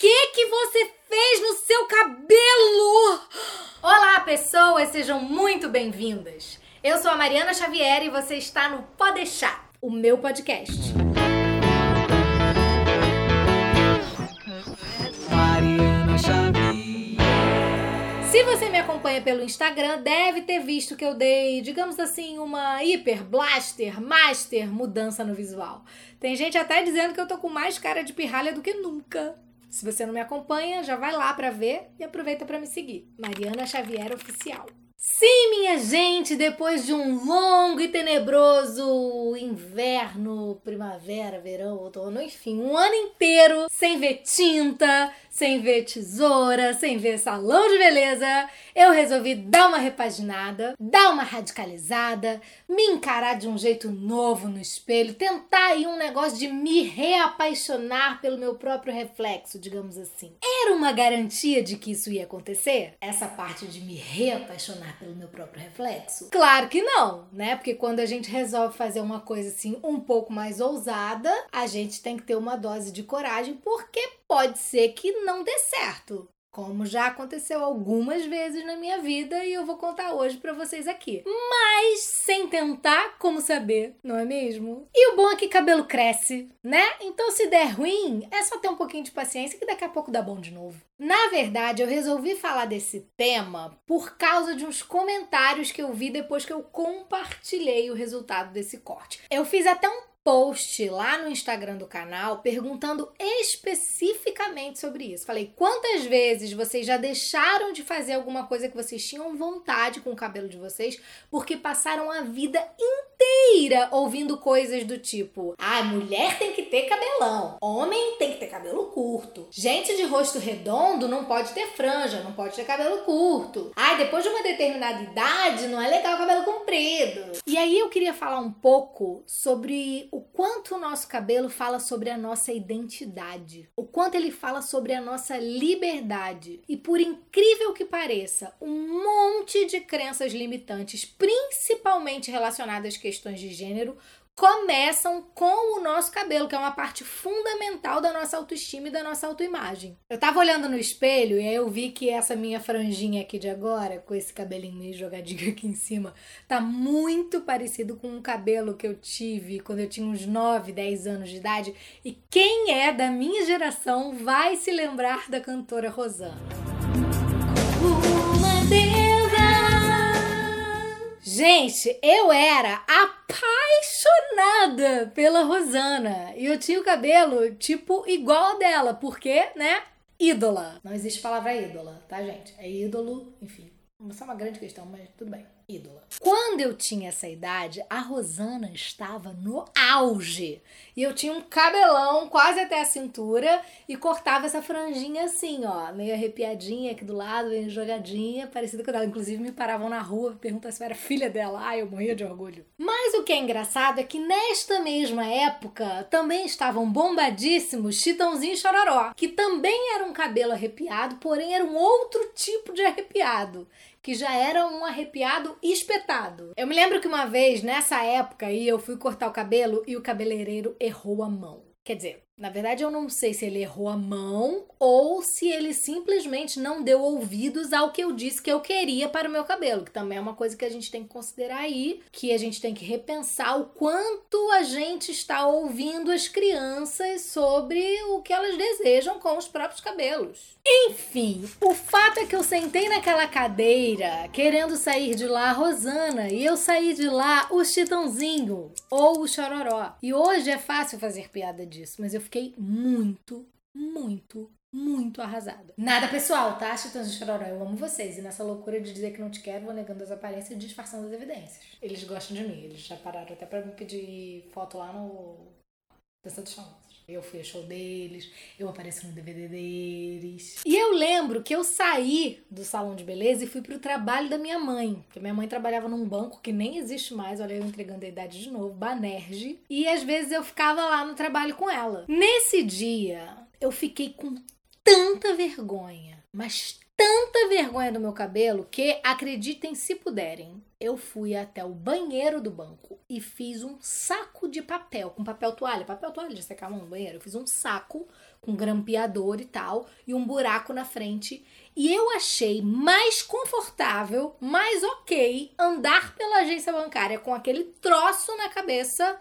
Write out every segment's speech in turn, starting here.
que que você fez no seu cabelo? Olá, pessoas, sejam muito bem-vindas. Eu sou a Mariana Xavier e você está no Pode Deixar, o meu podcast. Mariana Xavier. Se você me acompanha pelo Instagram, deve ter visto que eu dei, digamos assim, uma hiper blaster, master mudança no visual. Tem gente até dizendo que eu tô com mais cara de pirralha do que nunca. Se você não me acompanha, já vai lá para ver e aproveita para me seguir. Mariana Xavier Oficial. Sim, minha gente, depois de um longo e tenebroso inverno, primavera, verão, outono, enfim, um ano inteiro sem ver tinta, sem ver tesoura, sem ver salão de beleza, eu resolvi dar uma repaginada, dar uma radicalizada, me encarar de um jeito novo no espelho, tentar aí um negócio de me reapaixonar pelo meu próprio reflexo, digamos assim. Era uma garantia de que isso ia acontecer? Essa parte de me reapaixonar pelo meu próprio reflexo? Claro que não, né? Porque quando a gente resolve fazer uma coisa assim um pouco mais ousada, a gente tem que ter uma dose de coragem, porque pode ser que não dê certo. Como já aconteceu algumas vezes na minha vida e eu vou contar hoje para vocês aqui. Mas sem tentar, como saber, não é mesmo? E o bom é que cabelo cresce, né? Então se der ruim, é só ter um pouquinho de paciência que daqui a pouco dá bom de novo. Na verdade, eu resolvi falar desse tema por causa de uns comentários que eu vi depois que eu compartilhei o resultado desse corte. Eu fiz até um post lá no Instagram do canal perguntando especificamente sobre isso. Falei, quantas vezes vocês já deixaram de fazer alguma coisa que vocês tinham vontade com o cabelo de vocês porque passaram a vida inteira ouvindo coisas do tipo: ah, mulher tem que ter cabelão, homem tem que ter cabelo curto, gente de rosto redondo não pode ter franja, não pode ter cabelo curto. Ah, depois de uma determinada idade não é legal cabelo comprido. E aí eu queria falar um pouco sobre o quanto o nosso cabelo fala sobre a nossa identidade, o quanto ele fala sobre a nossa liberdade. E por incrível que pareça, um monte de crenças limitantes, principalmente relacionadas às questões de gênero, começam com o nosso cabelo, que é uma parte fundamental da nossa autoestima e da nossa autoimagem. Eu tava olhando no espelho e aí eu vi que essa minha franjinha aqui de agora, com esse cabelinho meio jogadinho aqui em cima, tá muito parecido com um cabelo que eu tive quando eu tinha uns 9, 10 anos de idade. E quem é da minha geração vai se lembrar da cantora Rosana. Gente, eu era apaixonada pela Rosana. E eu tinha o cabelo, tipo, igual dela. Porque, né? Ídola. Não existe palavra ídola, tá, gente? É ídolo, enfim. Isso é uma grande questão, mas tudo bem. Ídola. Quando eu tinha essa idade, a Rosana estava no auge. E eu tinha um cabelão quase até a cintura e cortava essa franjinha assim, ó, meio arrepiadinha aqui do lado, meio jogadinha, parecida com ela. Inclusive me paravam na rua perguntar se eu era filha dela. Ai, eu morria de orgulho. Mas o que é engraçado é que nesta mesma época também estavam bombadíssimos Chitãozinho e Chororó, que também era um cabelo arrepiado, porém era um outro tipo de arrepiado que já era um arrepiado espetado. Eu me lembro que uma vez, nessa época aí, eu fui cortar o cabelo e o cabeleireiro errou a mão. Quer dizer, na verdade, eu não sei se ele errou a mão ou se ele simplesmente não deu ouvidos ao que eu disse que eu queria para o meu cabelo, que também é uma coisa que a gente tem que considerar aí, que a gente tem que repensar o quanto a gente está ouvindo as crianças sobre o que elas desejam com os próprios cabelos. Enfim, o fato é que eu sentei naquela cadeira querendo sair de lá a Rosana e eu saí de lá o Chitãozinho ou o Chororó. E hoje é fácil fazer piada disso, mas eu fiquei muito, muito, muito arrasada. Nada pessoal, tá, Chitãozinho e Chororó? Eu amo vocês. E nessa loucura de dizer que não te quero, vou negando as aparências e disfarçando as evidências. Eles gostam de mim. Eles já pararam até pra me pedir foto lá no Dança dos Famosos. Eu fui a show deles, eu apareci no DVD deles. E eu lembro que eu saí do salão de beleza e fui pro trabalho da minha mãe. Porque minha mãe trabalhava num banco que nem existe mais, olha eu entregando a idade de novo, Banerje. E às vezes eu ficava lá no trabalho com ela. Nesse dia, eu fiquei com tanta vergonha, mas tanta vergonha do meu cabelo que, acreditem se puderem, eu fui até o banheiro do banco e fiz um saco de papel, com papel toalha, papel toalha de secar a mão no banheiro. Eu fiz um saco com grampeador e tal, e um buraco na frente. E eu achei mais confortável, mais ok, andar pela agência bancária com aquele troço na cabeça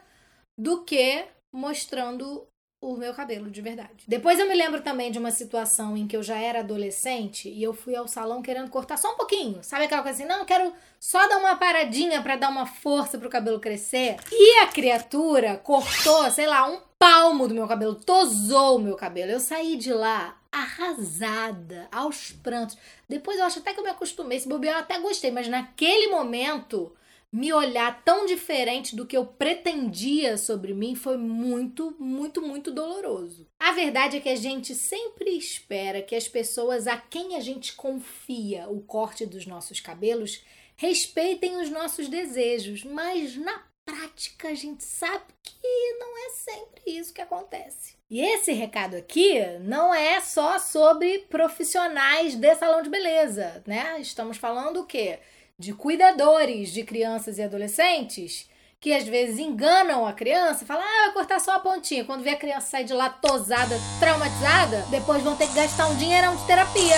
do que mostrando o meu cabelo de verdade. Depois eu me lembro também de uma situação em que eu já era adolescente e eu fui ao salão querendo cortar só um pouquinho. Sabe aquela coisa assim? Não, eu quero só dar uma paradinha para dar uma força pro cabelo crescer. E a criatura cortou, sei lá, um palmo do meu cabelo, tosou o meu cabelo. Eu saí de lá arrasada, aos prantos. Depois eu acho até que eu me acostumei, se bobear eu até gostei, mas naquele momento me olhar tão diferente do que eu pretendia sobre mim foi muito, muito, muito doloroso. A verdade é que a gente sempre espera que as pessoas a quem a gente confia o corte dos nossos cabelos respeitem os nossos desejos, mas na prática a gente sabe que não é sempre isso que acontece. E esse recado aqui não é só sobre profissionais de salão de beleza, né? Estamos falando o quê? De cuidadores de crianças e adolescentes que às vezes enganam a criança, falam, ah, vai cortar só a pontinha. Quando vê a criança sair de lá tosada, traumatizada, depois vão ter que gastar um dinheirão de terapia.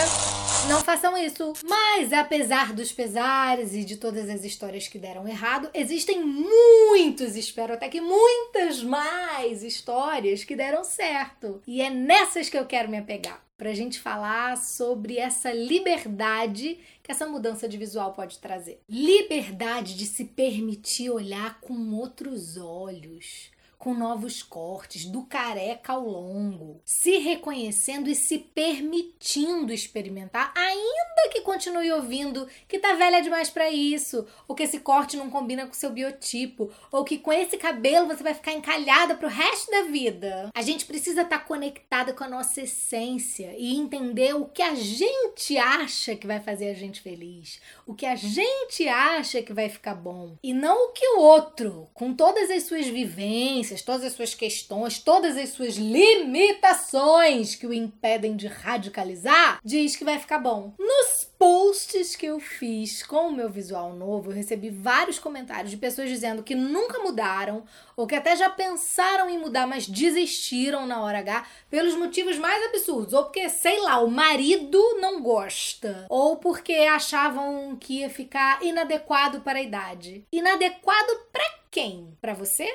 Não façam isso. Mas, apesar dos pesares e de todas as histórias que deram errado, existem muitos, espero até que muitas mais histórias que deram certo. E é nessas que eu quero me apegar para a gente falar sobre essa liberdade que essa mudança de visual pode trazer. Liberdade de se permitir olhar com outros olhos com novos cortes, do careca ao longo, se reconhecendo e se permitindo experimentar, ainda que continue ouvindo que tá velha demais para isso, ou que esse corte não combina com seu biotipo, ou que com esse cabelo você vai ficar encalhada pro resto da vida. A gente precisa estar tá conectada com a nossa essência e entender o que a gente acha que vai fazer a gente feliz, o que a gente acha que vai ficar bom, e não o que o outro, com todas as suas vivências, todas as suas questões, todas as suas limitações que o impedem de radicalizar, diz que vai ficar bom. Nos posts que eu fiz com o meu visual novo, eu recebi vários comentários de pessoas dizendo que nunca mudaram ou que até já pensaram em mudar, mas desistiram na hora H pelos motivos mais absurdos, ou porque, sei lá, o marido não gosta, ou porque achavam que ia ficar inadequado para a idade. Inadequado para quem? Para você?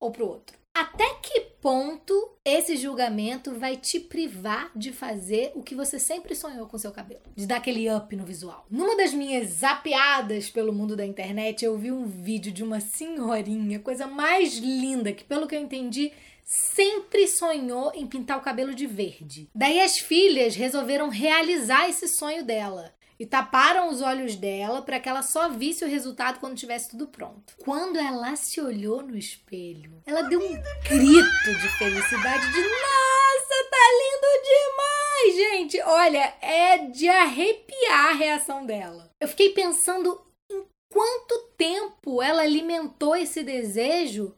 Ou para o outro. Até que ponto esse julgamento vai te privar de fazer o que você sempre sonhou com seu cabelo? De dar aquele up no visual. Numa das minhas zapeadas pelo mundo da internet, eu vi um vídeo de uma senhorinha, coisa mais linda, que pelo que eu entendi, sempre sonhou em pintar o cabelo de verde. Daí as filhas resolveram realizar esse sonho dela e taparam os olhos dela para que ela só visse o resultado quando tivesse tudo pronto. Quando ela se olhou no espelho, ela deu um grito de felicidade de nossa, tá lindo demais, gente. Olha, é de arrepiar a reação dela. Eu fiquei pensando em quanto tempo ela alimentou esse desejo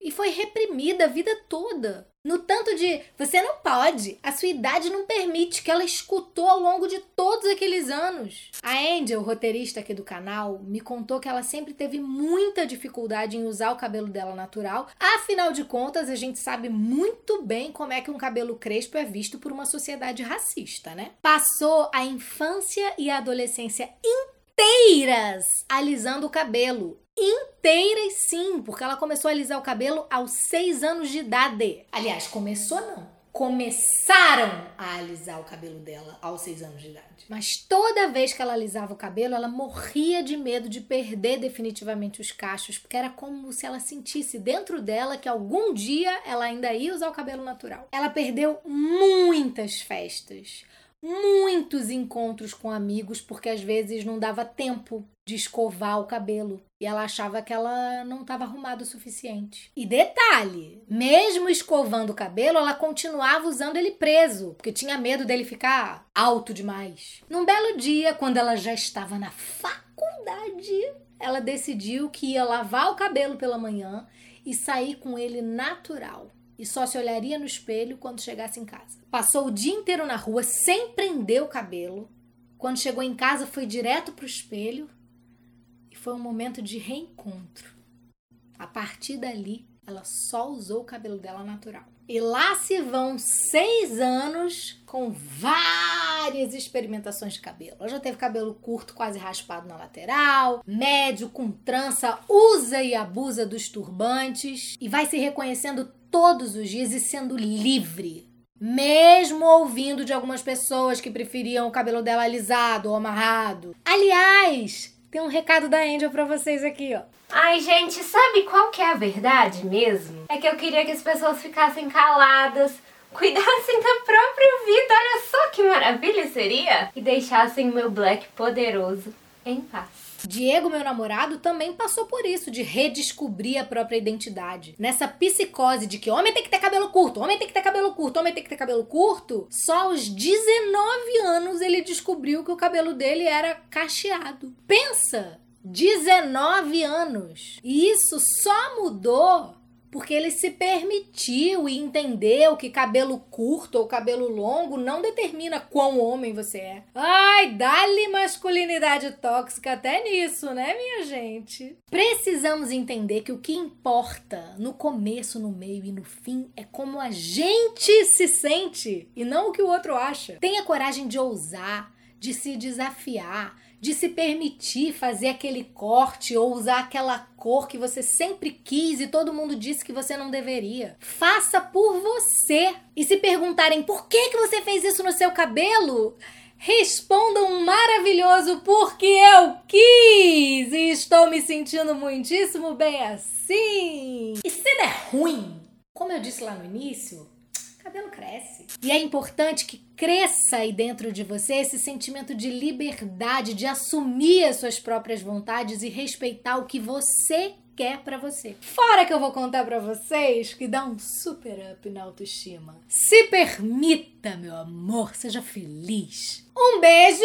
e foi reprimida a vida toda. No tanto de você não pode, a sua idade não permite, que ela escutou ao longo de todos aqueles anos. A Angel, roteirista aqui do canal, me contou que ela sempre teve muita dificuldade em usar o cabelo dela natural. Afinal de contas, a gente sabe muito bem como é que um cabelo crespo é visto por uma sociedade racista, né? Passou a infância e a adolescência inteiras alisando o cabelo inteiras sim, porque ela começou a alisar o cabelo aos 6 anos de idade. Aliás, começou não. Começaram a alisar o cabelo dela aos 6 anos de idade. Mas toda vez que ela alisava o cabelo, ela morria de medo de perder definitivamente os cachos, porque era como se ela sentisse dentro dela que algum dia ela ainda ia usar o cabelo natural. Ela perdeu muitas festas, muitos encontros com amigos, porque às vezes não dava tempo de escovar o cabelo. E ela achava que ela não estava arrumada o suficiente. E detalhe: mesmo escovando o cabelo, ela continuava usando ele preso, porque tinha medo dele ficar alto demais. Num belo dia, quando ela já estava na faculdade, ela decidiu que ia lavar o cabelo pela manhã e sair com ele natural e só se olharia no espelho quando chegasse em casa. Passou o dia inteiro na rua sem prender o cabelo Quando chegou em casa, foi direto pro espelho e foi um momento de reencontro. A partir dali, ela só usou o cabelo dela natural. E lá se vão seis anos com várias experimentações de cabelo. Ela já teve cabelo curto, quase raspado na lateral, médio, com trança, usa e abusa dos turbantes e vai se reconhecendo todos os dias e sendo livre. Mesmo ouvindo de algumas pessoas que preferiam o cabelo dela alisado ou amarrado. Aliás, tem um recado da Angel pra vocês aqui, ó. Ai, gente, sabe qual que é a verdade mesmo? É que eu queria que as pessoas ficassem caladas, cuidassem da própria vida, olha só que maravilha seria! E deixassem meu black poderoso em paz. Diego, meu namorado, também passou por isso, de redescobrir a própria identidade. Nessa psicose de que homem tem que ter cabelo curto, homem tem que ter cabelo curto, homem tem que ter cabelo curto, só aos 19 anos ele descobriu que o cabelo dele era cacheado. Pensa! 19 anos. E isso só mudou porque ele se permitiu e entendeu que cabelo curto ou cabelo longo não determina quão homem você é. Ai, dá-lhe masculinidade tóxica até nisso, né, minha gente? Precisamos entender que o que importa no começo, no meio e no fim é como a gente se sente e não o que o outro acha. Tenha coragem de ousar, de se desafiar de se permitir fazer aquele corte ou usar aquela cor que você sempre quis e todo mundo disse que você não deveria. Faça por você. E se perguntarem por que, que você fez isso no seu cabelo, respondam um maravilhoso porque eu quis e estou me sentindo muitíssimo bem assim. E se der ruim, como eu disse lá no início, cabelo cresce. E é importante que cresça aí dentro de você esse sentimento de liberdade, de assumir as suas próprias vontades e respeitar o que você quer para você. Fora que eu vou contar para vocês que dá um super up na autoestima. Se permita, meu amor, seja feliz. Um beijo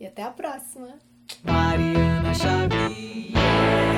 e até a próxima. Mariana Xavier.